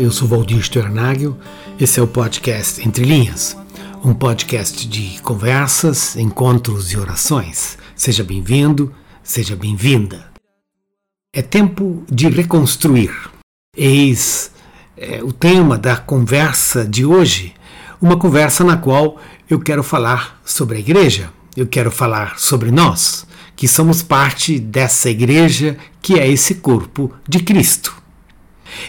Eu sou Valdir Sternagel. Esse é o podcast Entre Linhas, um podcast de conversas, encontros e orações. Seja bem-vindo, seja bem-vinda. É tempo de reconstruir. Eis é, o tema da conversa de hoje, uma conversa na qual eu quero falar sobre a igreja, eu quero falar sobre nós, que somos parte dessa igreja que é esse corpo de Cristo.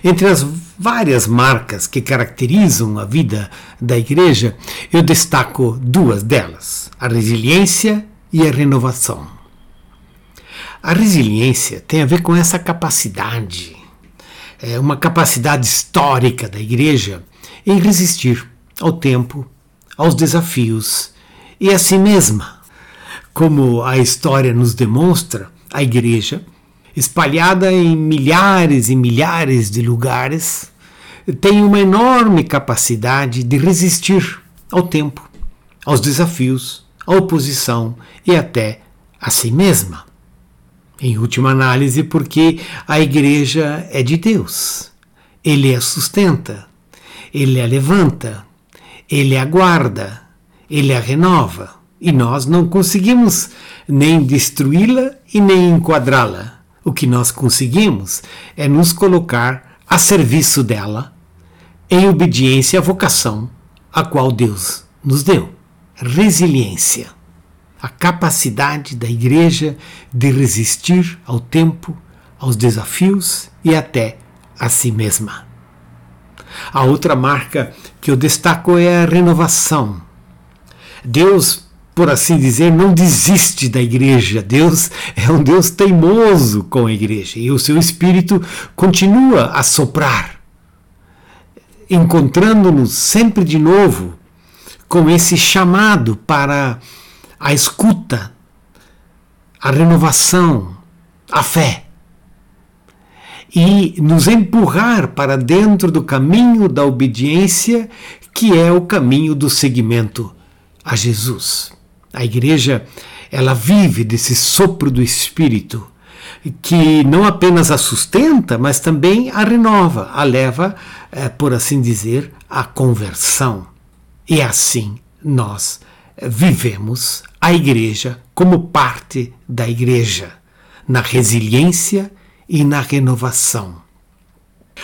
Entre as várias marcas que caracterizam a vida da igreja, eu destaco duas delas: a resiliência e a renovação. A resiliência tem a ver com essa capacidade, é uma capacidade histórica da igreja em resistir ao tempo, aos desafios e a si mesma. Como a história nos demonstra, a igreja espalhada em milhares e milhares de lugares, tem uma enorme capacidade de resistir ao tempo, aos desafios, à oposição e até a si mesma. Em última análise, porque a igreja é de Deus. Ele a sustenta, ele a levanta, ele a guarda, ele a renova. E nós não conseguimos nem destruí-la e nem enquadrá-la o que nós conseguimos é nos colocar a serviço dela, em obediência à vocação a qual Deus nos deu. Resiliência. A capacidade da igreja de resistir ao tempo, aos desafios e até a si mesma. A outra marca que eu destaco é a renovação. Deus por assim dizer, não desiste da igreja. Deus é um Deus teimoso com a igreja e o seu espírito continua a soprar, encontrando-nos sempre de novo com esse chamado para a escuta, a renovação, a fé. E nos empurrar para dentro do caminho da obediência, que é o caminho do seguimento a Jesus. A igreja, ela vive desse sopro do Espírito que não apenas a sustenta, mas também a renova, a leva, é, por assim dizer, à conversão. E assim nós vivemos a igreja como parte da igreja, na resiliência e na renovação.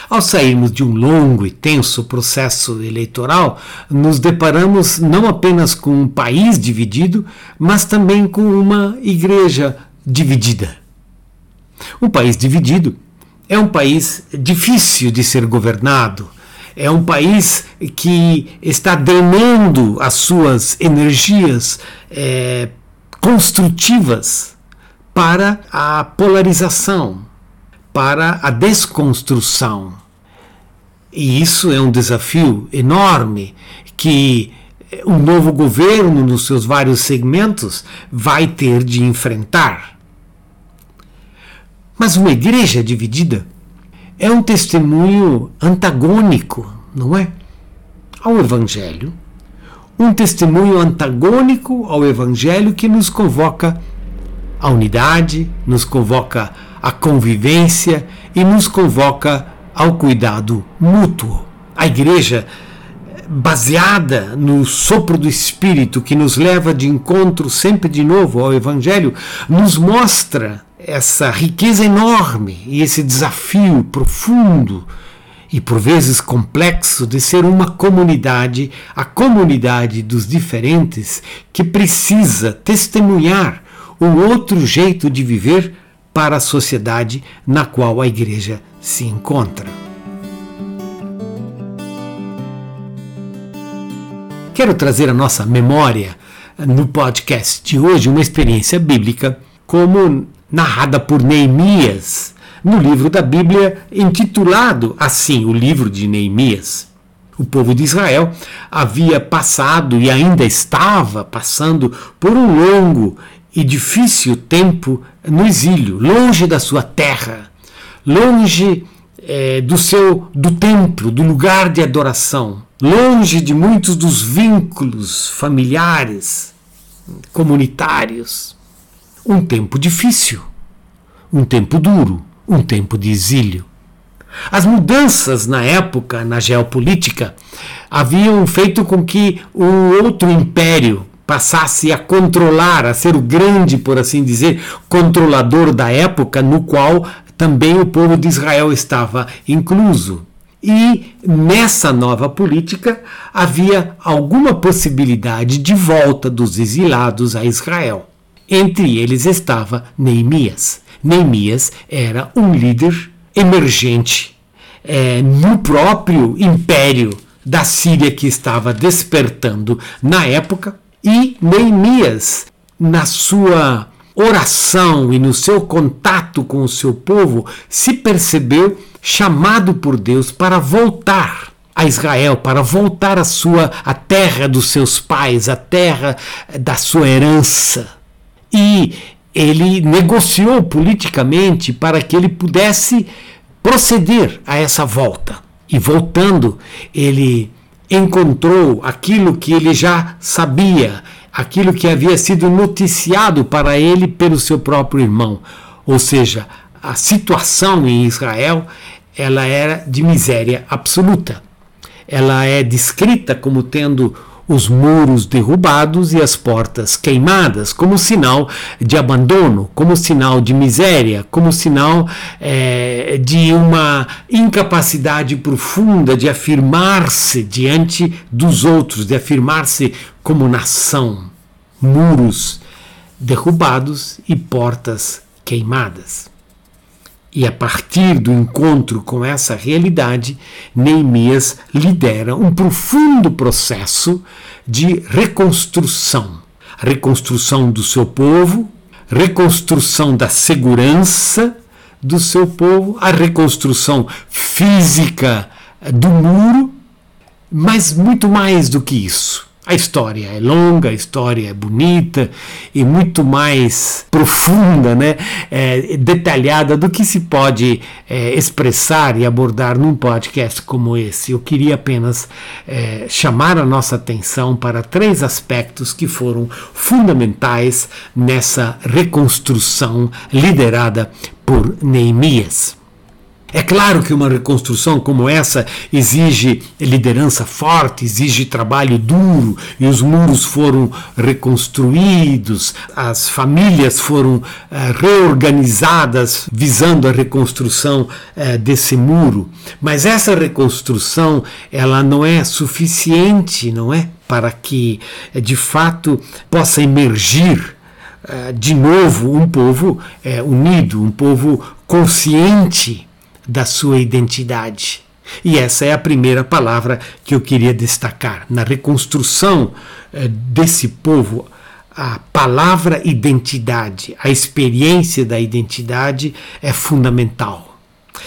Ao sairmos de um longo e tenso processo eleitoral, nos deparamos não apenas com um país dividido, mas também com uma igreja dividida. Um país dividido é um país difícil de ser governado, é um país que está drenando as suas energias é, construtivas para a polarização, para a desconstrução. E isso é um desafio enorme que um novo governo, nos seus vários segmentos, vai ter de enfrentar. Mas uma igreja dividida é um testemunho antagônico, não é? Ao Evangelho. Um testemunho antagônico ao Evangelho que nos convoca à unidade, nos convoca convivência e nos convoca ao cuidado mútuo. A igreja, baseada no sopro do Espírito que nos leva de encontro sempre de novo ao Evangelho, nos mostra essa riqueza enorme e esse desafio profundo e por vezes complexo de ser uma comunidade, a comunidade dos diferentes, que precisa testemunhar um outro jeito de viver para a sociedade na qual a igreja se encontra. Quero trazer à nossa memória no podcast de hoje uma experiência bíblica como narrada por Neemias no livro da Bíblia intitulado assim, o livro de Neemias. O povo de Israel havia passado e ainda estava passando por um longo e difícil tempo no exílio, longe da sua terra, longe é, do seu do templo, do lugar de adoração, longe de muitos dos vínculos familiares, comunitários. Um tempo difícil, um tempo duro, um tempo de exílio. As mudanças na época, na geopolítica, haviam feito com que o outro império passasse a controlar, a ser o grande, por assim dizer, controlador da época, no qual também o povo de Israel estava incluso. E nessa nova política havia alguma possibilidade de volta dos exilados a Israel. Entre eles estava Neemias. Neemias era um líder emergente é, no próprio império da Síria que estava despertando na época, e Neemias, na sua oração e no seu contato com o seu povo, se percebeu chamado por Deus para voltar a Israel, para voltar à sua a terra dos seus pais, a terra da sua herança. E ele negociou politicamente para que ele pudesse proceder a essa volta. E voltando, ele encontrou aquilo que ele já sabia, aquilo que havia sido noticiado para ele pelo seu próprio irmão. Ou seja, a situação em Israel ela era de miséria absoluta. Ela é descrita como tendo os muros derrubados e as portas queimadas, como sinal de abandono, como sinal de miséria, como sinal é, de uma incapacidade profunda de afirmar-se diante dos outros, de afirmar-se como nação. Muros derrubados e portas queimadas. E a partir do encontro com essa realidade, Neemias lidera um profundo processo de reconstrução. A reconstrução do seu povo, reconstrução da segurança do seu povo, a reconstrução física do muro, mas muito mais do que isso. A história é longa, a história é bonita e muito mais profunda, né? É, detalhada do que se pode é, expressar e abordar num podcast como esse. Eu queria apenas é, chamar a nossa atenção para três aspectos que foram fundamentais nessa reconstrução liderada por Neemias. É claro que uma reconstrução como essa exige liderança forte, exige trabalho duro, e os muros foram reconstruídos, as famílias foram eh, reorganizadas visando a reconstrução eh, desse muro. Mas essa reconstrução, ela não é suficiente, não é? Para que eh, de fato possa emergir de novo um povo unido, um povo consciente da sua identidade. E essa é a primeira palavra que eu queria destacar. Na reconstrução eh, desse povo, a palavra identidade, a experiência da identidade é fundamental.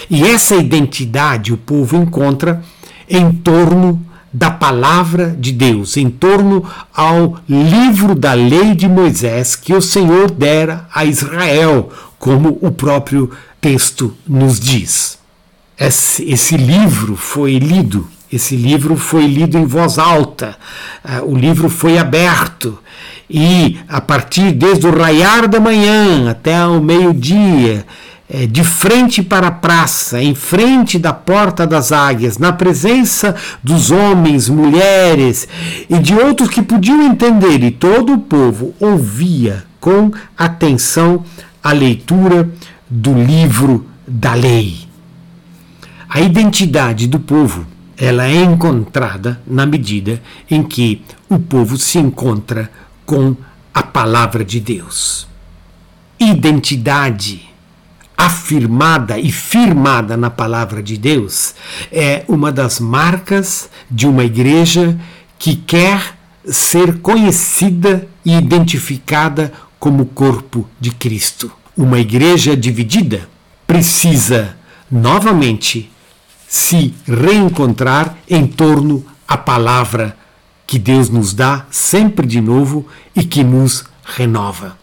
E essa identidade o povo encontra em torno da palavra de Deus, em torno ao livro da lei de Moisés que o Senhor dera a Israel, como o próprio texto nos diz. Esse, esse livro foi lido, esse livro foi lido em voz alta, uh, o livro foi aberto e a partir desde o raiar da manhã até o meio-dia, é, de frente para a praça, em frente da porta das águias, na presença dos homens, mulheres e de outros que podiam entender, e todo o povo ouvia com atenção a leitura do livro da lei. A identidade do povo ela é encontrada na medida em que o povo se encontra com a palavra de Deus. Identidade afirmada e firmada na palavra de Deus é uma das marcas de uma igreja que quer ser conhecida e identificada como corpo de Cristo. Uma igreja dividida precisa novamente se reencontrar em torno à palavra que Deus nos dá sempre de novo e que nos renova.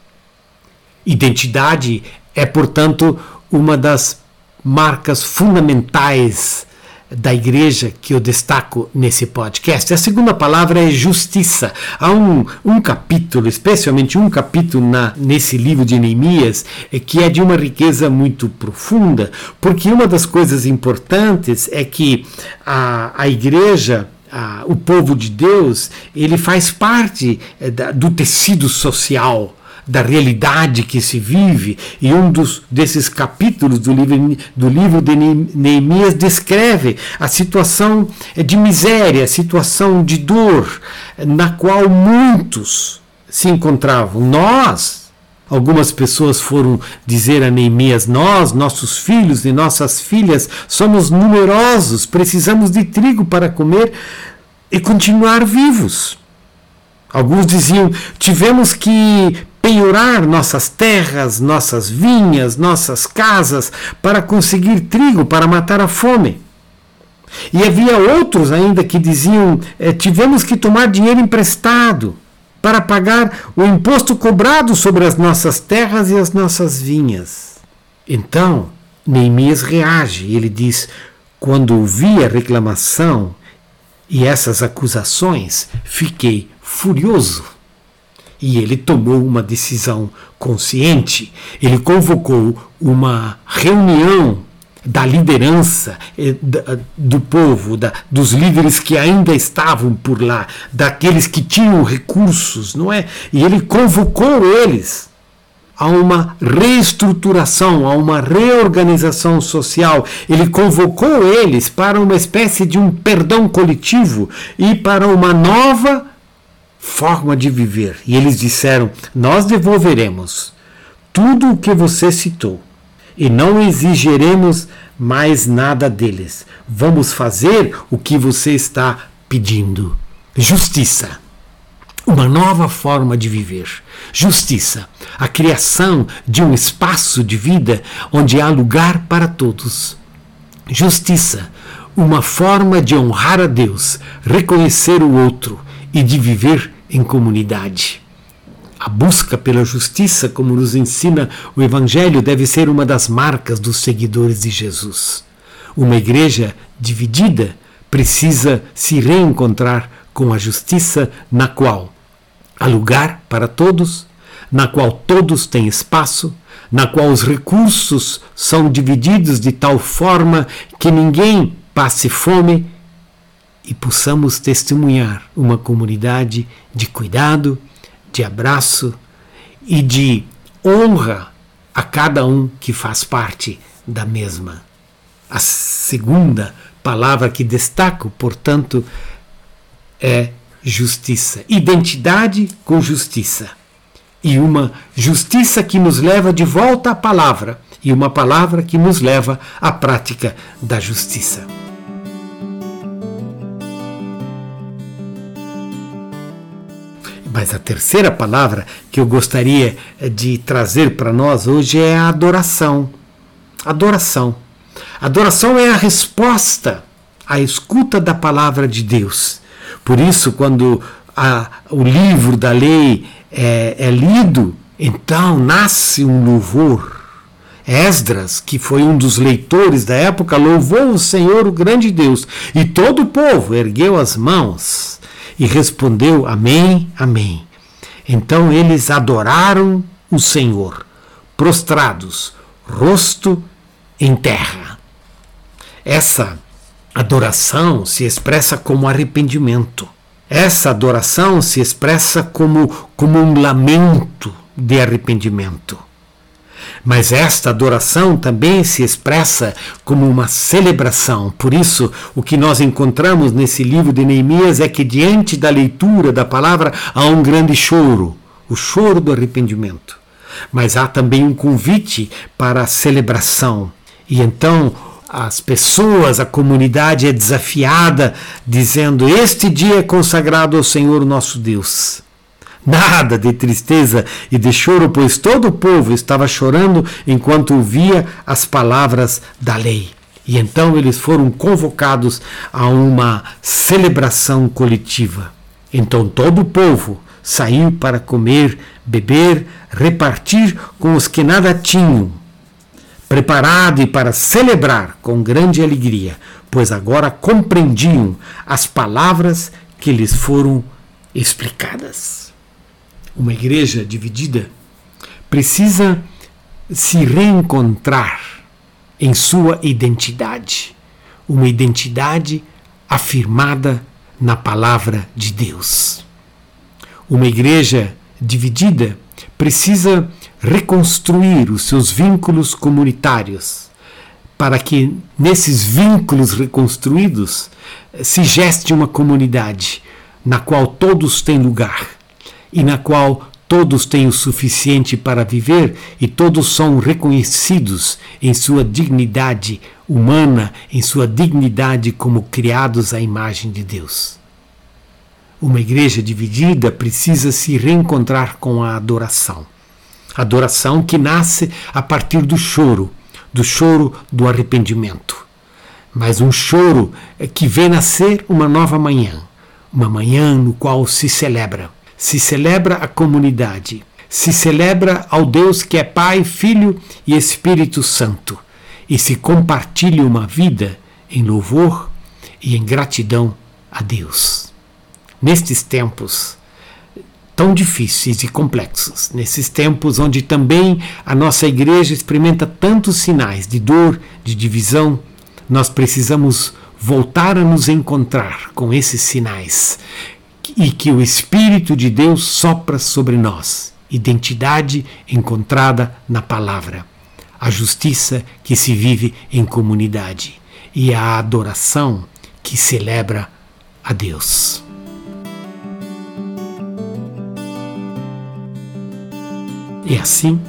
Identidade é, portanto, uma das marcas fundamentais da igreja que eu destaco nesse podcast. A segunda palavra é justiça. Há um, um capítulo, especialmente um capítulo na, nesse livro de Neemias, é, que é de uma riqueza muito profunda, porque uma das coisas importantes é que a, a igreja o povo de Deus ele faz parte da, do tecido social da realidade que se vive, e um dos, desses capítulos do livro, do livro de Neemias descreve a situação de miséria, a situação de dor, na qual muitos se encontravam. Nós, Algumas pessoas foram dizer a Neemias: Nós, nossos filhos e nossas filhas, somos numerosos, precisamos de trigo para comer e continuar vivos. Alguns diziam: tivemos que penhorar nossas terras, nossas vinhas, nossas casas para conseguir trigo para matar a fome. E havia outros ainda que diziam: eh, tivemos que tomar dinheiro emprestado para pagar o imposto cobrado sobre as nossas terras e as nossas vinhas. Então, Neemias reage e ele diz: quando ouvi a reclamação e essas acusações, fiquei furioso e ele tomou uma decisão consciente. Ele convocou uma reunião da liderança eh, do povo, da, dos líderes que ainda estavam por lá, daqueles que tinham recursos, não é? E ele convocou eles a uma reestruturação, a uma reorganização social. Ele convocou eles para uma espécie de um perdão coletivo e para uma nova forma de viver. E eles disseram: Nós devolveremos tudo o que você citou e não exigiremos mais nada deles. Vamos fazer o que você está pedindo. Justiça. Uma nova forma de viver. Justiça. A criação de um espaço de vida onde há lugar para todos. Justiça. Uma forma de honrar a Deus, reconhecer o outro e de viver em comunidade. A busca pela justiça, como nos ensina o Evangelho, deve ser uma das marcas dos seguidores de Jesus. Uma igreja dividida precisa se reencontrar com a justiça na qual há lugar para todos, na qual todos têm espaço, na qual os recursos são divididos de tal forma que ninguém passe fome e possamos testemunhar uma comunidade de cuidado, de abraço e de honra a cada um que faz parte da mesma. A segunda palavra que destaco, portanto, é justiça. Identidade com justiça. E uma justiça que nos leva de volta à palavra, e uma palavra que nos leva à prática da justiça. Mas a terceira palavra que eu gostaria de trazer para nós hoje é a adoração. Adoração. Adoração é a resposta à escuta da palavra de Deus. Por isso, quando a, o livro da lei é, é lido, então nasce um louvor. Esdras, que foi um dos leitores da época, louvou o Senhor, o grande Deus, e todo o povo ergueu as mãos e respondeu: Amém, Amém. Então eles adoraram o Senhor, prostrados, rosto em terra. Essa adoração se expressa como arrependimento. Essa adoração se expressa como, como um lamento de arrependimento. Mas esta adoração também se expressa como uma celebração. Por isso, o que nós encontramos nesse livro de Neemias é que, diante da leitura da palavra, há um grande choro o choro do arrependimento. Mas há também um convite para a celebração. E então as pessoas, a comunidade é desafiada, dizendo: Este dia é consagrado ao Senhor nosso Deus. Nada de tristeza e de choro, pois todo o povo estava chorando enquanto ouvia as palavras da lei. E então eles foram convocados a uma celebração coletiva. Então todo o povo saiu para comer, beber, repartir com os que nada tinham, preparado e para celebrar com grande alegria, pois agora compreendiam as palavras que lhes foram explicadas. Uma igreja dividida precisa se reencontrar em sua identidade, uma identidade afirmada na palavra de Deus. Uma igreja dividida precisa reconstruir os seus vínculos comunitários, para que nesses vínculos reconstruídos se geste uma comunidade na qual todos têm lugar e na qual todos têm o suficiente para viver e todos são reconhecidos em sua dignidade humana, em sua dignidade como criados à imagem de Deus. Uma igreja dividida precisa se reencontrar com a adoração. Adoração que nasce a partir do choro, do choro do arrependimento. Mas um choro que vê nascer uma nova manhã, uma manhã no qual se celebra. Se celebra a comunidade, se celebra ao Deus que é Pai, Filho e Espírito Santo, e se compartilha uma vida em louvor e em gratidão a Deus. Nestes tempos, tão difíceis e complexos, nesses tempos onde também a nossa igreja experimenta tantos sinais de dor, de divisão, nós precisamos voltar a nos encontrar com esses sinais e que o Espírito de Deus sopra sobre nós. Identidade encontrada na palavra, a justiça que se vive em comunidade e a adoração que celebra a Deus. E assim,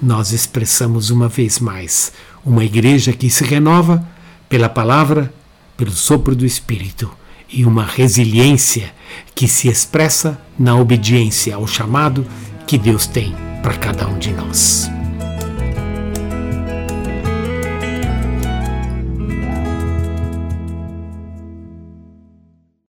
nós expressamos uma vez mais uma igreja que se renova pela palavra, pelo sopro do Espírito e uma resiliência que se expressa na obediência ao chamado que Deus tem para cada um de nós.